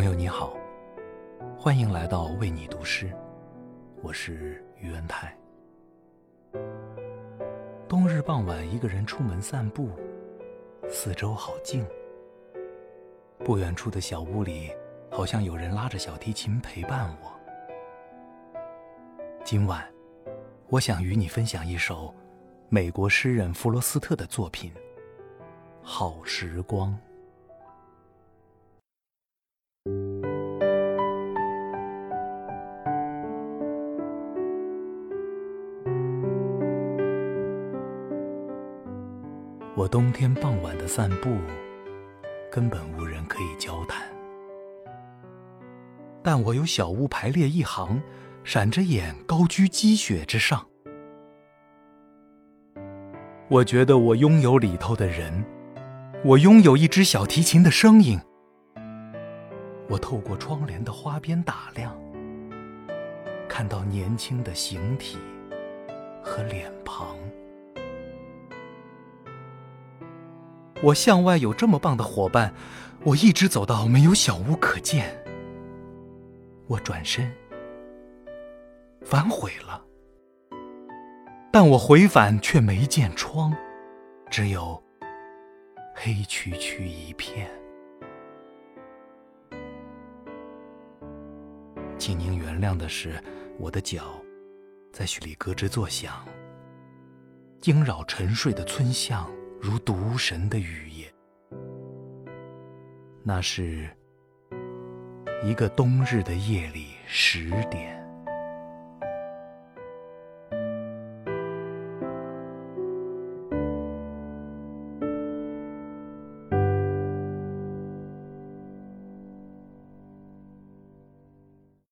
朋友你好欢迎来到为你读诗，我是于恩泰。冬日傍晚，一个人出门散步，四周好静。不远处的小屋里，好像有人拉着小提琴陪伴我。今晚，我想与你分享一首美国诗人弗罗斯特的作品《好时光》。我冬天傍晚的散步，根本无人可以交谈。但我有小屋排列一行，闪着眼，高居积雪之上。我觉得我拥有里头的人，我拥有一支小提琴的声音。我透过窗帘的花边打量，看到年轻的形体和脸庞。我向外有这么棒的伙伴，我一直走到没有小屋可见。我转身，反悔了，但我回返却没见窗，只有黑黢黢一片。请您原谅的是，我的脚在雪里咯吱作响，惊扰沉睡的村巷。如毒神的雨夜，那是一个冬日的夜里十点。